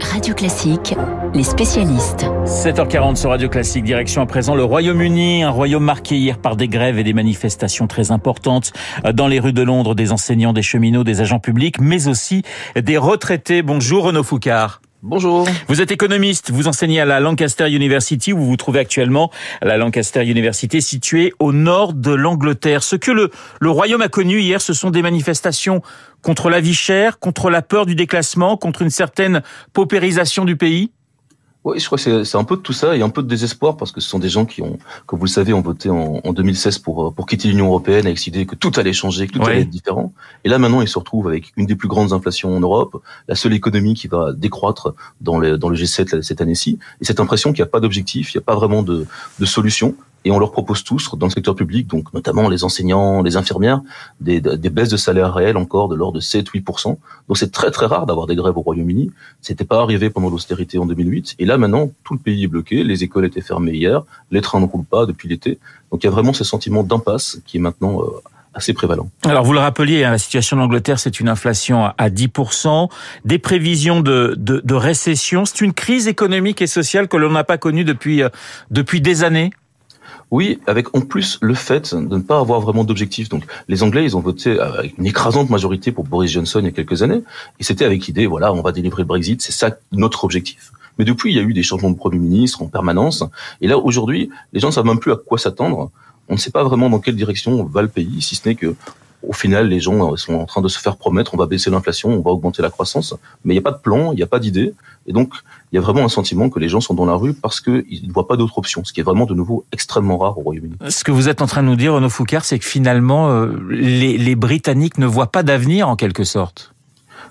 Radio Classique, les spécialistes. 7h40 sur Radio Classique, direction à présent le Royaume-Uni, un royaume marqué hier par des grèves et des manifestations très importantes dans les rues de Londres, des enseignants, des cheminots, des agents publics, mais aussi des retraités. Bonjour Renaud Foucard. Bonjour. Vous êtes économiste, vous enseignez à la Lancaster University où vous vous trouvez actuellement, à la Lancaster University située au nord de l'Angleterre. Ce que le, le Royaume a connu hier, ce sont des manifestations contre la vie chère, contre la peur du déclassement, contre une certaine paupérisation du pays oui, je crois que c'est un peu de tout ça et un peu de désespoir parce que ce sont des gens qui ont, comme vous le savez, ont voté en, en 2016 pour euh, pour quitter l'Union européenne avec l'idée que tout allait changer, que tout allait être différent. Et là maintenant, ils se retrouvent avec une des plus grandes inflations en Europe, la seule économie qui va décroître dans le dans le G7 cette année-ci, et cette impression qu'il n'y a pas d'objectif, il n'y a pas vraiment de de solution et on leur propose tous dans le secteur public, donc notamment les enseignants, les infirmières, des, des baisses de salaire réelles encore de l'ordre de 7-8%. Donc c'est très très rare d'avoir des grèves au Royaume-Uni. C'était pas arrivé pendant l'austérité en 2008. Et là maintenant, tout le pays est bloqué. Les écoles étaient fermées hier, les trains ne roulent pas depuis l'été. Donc il y a vraiment ce sentiment d'impasse qui est maintenant euh, assez prévalent. Alors vous le rappeliez, hein, la situation d'Angleterre, c'est une inflation à 10%, des prévisions de, de, de récession. C'est une crise économique et sociale que l'on n'a pas connue depuis, euh, depuis des années. Oui, avec en plus le fait de ne pas avoir vraiment d'objectif. Donc, les Anglais, ils ont voté avec une écrasante majorité pour Boris Johnson il y a quelques années, et c'était avec l'idée, voilà, on va délivrer le Brexit, c'est ça notre objectif. Mais depuis, il y a eu des changements de Premier ministre en permanence, et là, aujourd'hui, les gens ne savent même plus à quoi s'attendre. On ne sait pas vraiment dans quelle direction va le pays, si ce n'est que au final, les gens sont en train de se faire promettre, on va baisser l'inflation, on va augmenter la croissance, mais il n'y a pas de plan, il n'y a pas d'idée, et donc il y a vraiment un sentiment que les gens sont dans la rue parce qu'ils ne voient pas d'autre option, ce qui est vraiment de nouveau extrêmement rare au Royaume-Uni. Ce que vous êtes en train de nous dire, Renaud Foucard, c'est que finalement, euh, les, les Britanniques ne voient pas d'avenir en quelque sorte.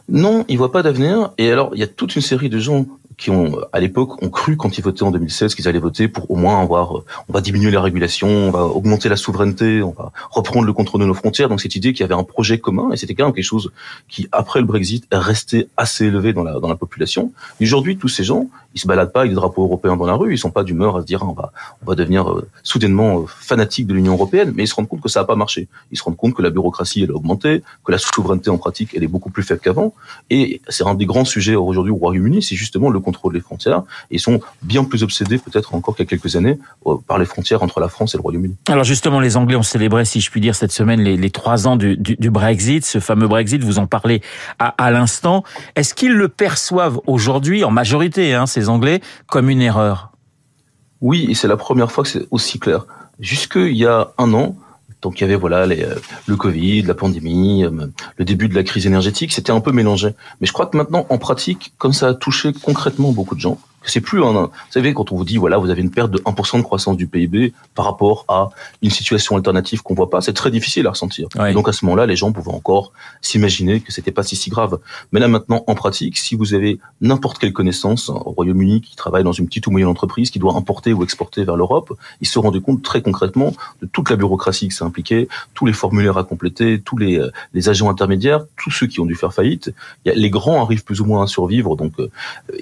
Non, ils voient pas d'avenir. Et alors, il y a toute une série de gens qui ont, à l'époque, ont cru quand ils votaient en 2016 qu'ils allaient voter pour au moins avoir, euh, on va diminuer la régulation, on va augmenter la souveraineté, on va reprendre le contrôle de nos frontières. Donc cette idée qu'il y avait un projet commun, et c'était quand même quelque chose qui, après le Brexit, est resté assez élevé dans la dans la population. Aujourd'hui, tous ces gens, ils se baladent pas avec des drapeaux européens dans la rue, ils sont pas d'humeur à se dire on va on va devenir euh, soudainement euh, fanatique de l'Union européenne, mais ils se rendent compte que ça n'a pas marché. Ils se rendent compte que la bureaucratie elle a augmenté, que la souveraineté en pratique elle est beaucoup plus faible qu'avant, et c'est un des grands sujets aujourd'hui au Royaume-Uni, c'est justement le contrôle des frontières. Ils sont bien plus obsédés, peut-être encore qu'il y a quelques années, par les frontières entre la France et le Royaume-Uni. Alors justement, les Anglais ont célébré, si je puis dire, cette semaine les, trois ans du, Brexit, ce fameux Brexit. Vous en parlez à, à l'instant. Est-ce qu'ils le perçoivent aujourd'hui, en majorité, hein, ces Anglais, comme une erreur Oui, et c'est la première fois que c'est aussi clair. Jusque il y a un an, donc il y avait voilà euh, le Covid, la pandémie, euh, le début de la crise énergétique, c'était un peu mélangé. Mais je crois que maintenant, en pratique, comme ça a touché concrètement beaucoup de gens, c'est plus un, vous savez, quand on vous dit, voilà, vous avez une perte de 1% de croissance du PIB par rapport à une situation alternative qu'on voit pas, c'est très difficile à ressentir. Oui. Donc à ce moment-là, les gens pouvaient encore s'imaginer que c'était pas si, si grave. Mais là maintenant, en pratique, si vous avez n'importe quelle connaissance au Royaume-Uni qui travaille dans une petite ou moyenne entreprise qui doit importer ou exporter vers l'Europe, ils se rendent compte très concrètement de toute la bureaucratie que ça impliquait, tous les formulaires à compléter, tous les, les agents intermédiaires, tous ceux qui ont dû faire faillite. Les grands arrivent plus ou moins à survivre. Donc, euh,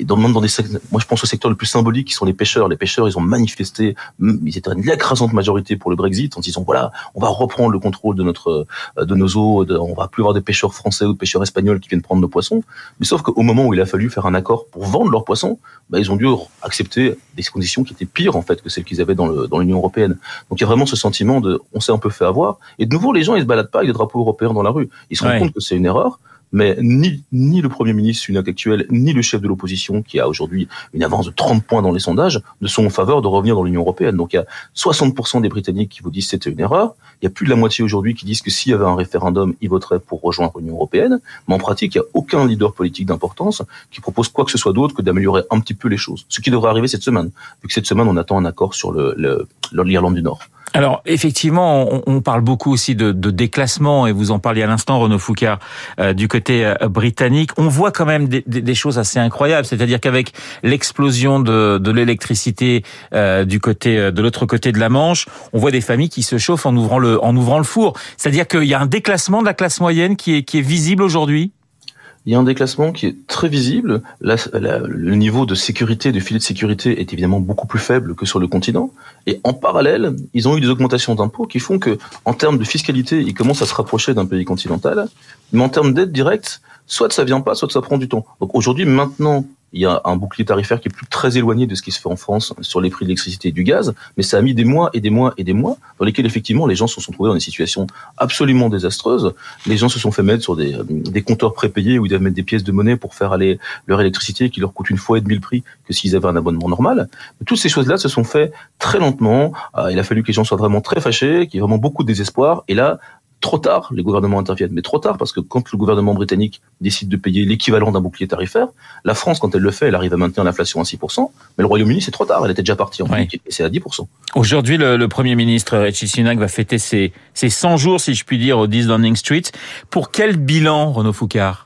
dans, dans des, moi je pense au secteur le plus symbolique qui sont les pêcheurs. Les pêcheurs, ils ont manifesté, ils étaient une écrasante majorité pour le Brexit en disant voilà, on va reprendre le contrôle de notre de nos eaux, de, on va plus avoir des pêcheurs français ou de pêcheurs espagnols qui viennent prendre nos poissons. Mais sauf qu'au moment où il a fallu faire un accord pour vendre leurs poissons, bah, ils ont dû accepter des conditions qui étaient pires en fait que celles qu'ils avaient dans le dans l'Union européenne. Donc il y a vraiment ce sentiment de on s'est un peu fait avoir. Et de nouveau, les gens ils se baladent pas avec des drapeaux européens dans la rue. Ils se rendent Ouais. compte que c'est une erreur mais ni, ni le Premier ministre actuel, ni le chef de l'opposition, qui a aujourd'hui une avance de 30 points dans les sondages, ne sont en faveur de revenir dans l'Union européenne. Donc il y a 60% des Britanniques qui vous disent que c'était une erreur. Il y a plus de la moitié aujourd'hui qui disent que s'il y avait un référendum, ils voteraient pour rejoindre l'Union européenne. Mais en pratique, il n'y a aucun leader politique d'importance qui propose quoi que ce soit d'autre que d'améliorer un petit peu les choses. Ce qui devrait arriver cette semaine, vu que cette semaine, on attend un accord sur le, le, l'Irlande du Nord. Alors effectivement, on, on, parle beaucoup aussi de, de, déclassement et vous en parliez à l'instant, Renaud Foucard, euh, du côté euh, britannique. On voit quand même des, des, des choses assez incroyables, c'est-à-dire qu'avec l'explosion de, de l'électricité euh, du côté euh, de l'autre côté de la Manche, on voit des familles qui se chauffent en ouvrant le en ouvrant le four. C'est-à-dire qu'il y a un déclassement de la classe moyenne qui est qui est visible aujourd'hui? Il y a un déclassement qui est très visible. Le niveau de sécurité, de filet de sécurité est évidemment beaucoup plus faible que sur le continent. Et en parallèle, ils ont eu des augmentations d'impôts qui font que, en termes de fiscalité, ils commencent à se rapprocher d'un pays continental. Mais en termes d'aide directe, soit ça vient pas, soit ça prend du temps. Donc aujourd'hui, maintenant il y a un bouclier tarifaire qui est plus très éloigné de ce qui se fait en France sur les prix de l'électricité et du gaz, mais ça a mis des mois et des mois et des mois dans lesquels effectivement les gens se sont trouvés dans des situations absolument désastreuses. Les gens se sont fait mettre sur des, des compteurs prépayés où ils doivent mettre des pièces de monnaie pour faire aller leur électricité qui leur coûte une fois et demi le prix que s'ils avaient un abonnement normal. toutes ces choses-là se sont fait très lentement. Euh, il a fallu que les gens soient vraiment très fâchés, qu'il y ait vraiment beaucoup de désespoir. Et là, trop tard, les gouvernements interviennent, mais trop tard parce que quand le gouvernement britannique décide de payer l'équivalent d'un bouclier tarifaire, la France, quand elle le fait, elle arrive à maintenir l'inflation à 6%, mais le Royaume-Uni, c'est trop tard, elle était déjà partie en oui. et c'est à 10%. Aujourd'hui, le, le, Premier ministre Richie Sunak va fêter ses, ses 100 jours, si je puis dire, au 10 Downing Street. Pour quel bilan, Renaud Foucard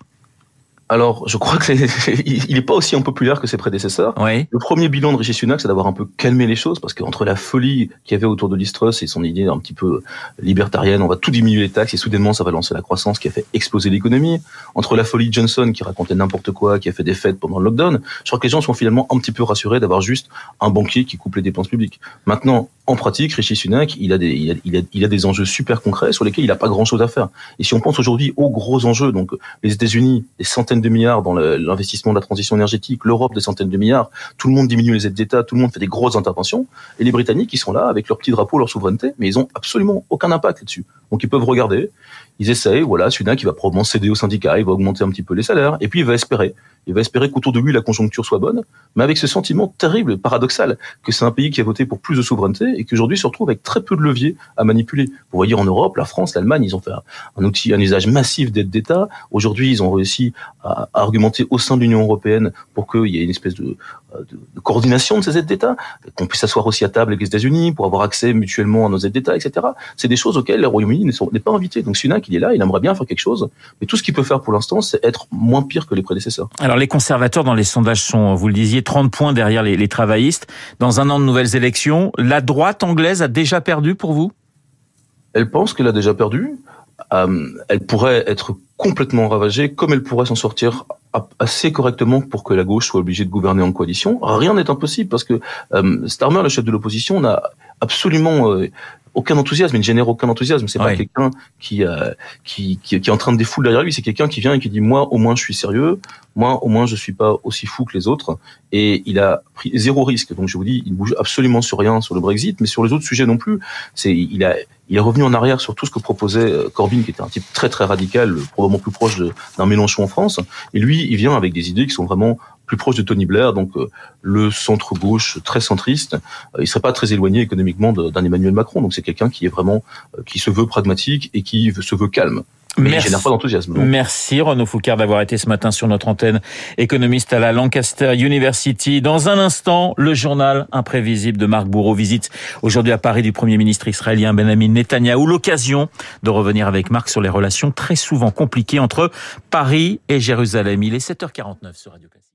alors, je crois qu'il n'est pas aussi impopulaire que ses prédécesseurs. Oui. Le premier bilan de Rishi Sunak, c'est d'avoir un peu calmé les choses, parce qu'entre la folie qu'il y avait autour de l'Istrus et son idée un petit peu libertarienne, on va tout diminuer les taxes et soudainement ça va lancer la croissance qui a fait exploser l'économie. Entre la folie Johnson qui racontait n'importe quoi, qui a fait des fêtes pendant le lockdown, je crois que les gens sont finalement un petit peu rassurés d'avoir juste un banquier qui coupe les dépenses publiques. Maintenant, en pratique, Rishi Sunak, il a des, il a, il a, il a des enjeux super concrets sur lesquels il n'a pas grand chose à faire. Et si on pense aujourd'hui aux gros enjeux, donc les États-Unis, des centaines de milliards dans l'investissement de la transition énergétique, l'Europe des centaines de milliards, tout le monde diminue les aides d'État, tout le monde fait des grosses interventions, et les Britanniques, ils sont là avec leur petit drapeau, leur souveraineté, mais ils ont absolument aucun impact là-dessus. Donc ils peuvent regarder, ils essayent, voilà, Sunak, il va probablement céder au syndicat, il va augmenter un petit peu les salaires, et puis il va espérer. Il va espérer qu'autour de lui, la conjoncture soit bonne, mais avec ce sentiment terrible, paradoxal, que c'est un pays qui a voté pour plus de souveraineté et qui aujourd'hui se retrouve avec très peu de leviers à manipuler. Vous voyez, en Europe, la France, l'Allemagne, ils ont fait un outil, un usage massif d'aide d'État. Aujourd'hui, ils ont réussi à argumenter au sein de l'Union européenne pour qu'il y ait une espèce de, de, de coordination de ces aides d'État, qu'on puisse s'asseoir aussi à table avec les États-Unis pour avoir accès mutuellement à nos aides d'État, etc. C'est des choses auxquelles le Royaume-Uni n'est pas invité. Donc Sunak, il est là, il aimerait bien faire quelque chose, mais tout ce qu'il peut faire pour l'instant, c'est être moins pire que les prédécesseurs. Alors les conservateurs dans les sondages sont, vous le disiez, 30 points derrière les, les travaillistes. Dans un an de nouvelles élections, la droite anglaise a déjà perdu pour vous? Elle pense qu'elle a déjà perdu. Euh, elle pourrait être complètement ravagée, comme elle pourrait s'en sortir assez correctement pour que la gauche soit obligée de gouverner en coalition. Rien n'est impossible parce que euh, Starmer, le chef de l'opposition, n'a absolument euh, aucun enthousiasme, il ne génère aucun enthousiasme. C'est ouais. pas quelqu'un qui, euh, qui, qui, qui est en train de défouler derrière lui. C'est quelqu'un qui vient et qui dit moi au moins je suis sérieux, moi au moins je suis pas aussi fou que les autres. Et il a pris zéro risque. Donc je vous dis, il ne bouge absolument sur rien sur le Brexit, mais sur les autres sujets non plus. C'est il a il est revenu en arrière sur tout ce que proposait euh, Corbyn, qui était un type très très radical, probablement plus proche d'un Mélenchon en France. Et lui, il vient avec des idées qui sont vraiment plus proches de Tony Blair, donc euh, le centre gauche très centriste. Euh, il serait pas très éloigné économiquement d'un Emmanuel Macron. Donc c'est quelqu'un qui est vraiment qui se veut pragmatique et qui se veut calme. Mais Merci. il pas d'enthousiasme. Merci Renaud Foucard d'avoir été ce matin sur notre antenne économiste à la Lancaster University. Dans un instant, le journal imprévisible de Marc Bourreau visite aujourd'hui à Paris du Premier ministre israélien Benjamin Netanyahou. L'occasion de revenir avec Marc sur les relations très souvent compliquées entre Paris et Jérusalem. Il est 7h49 sur Radio Classique.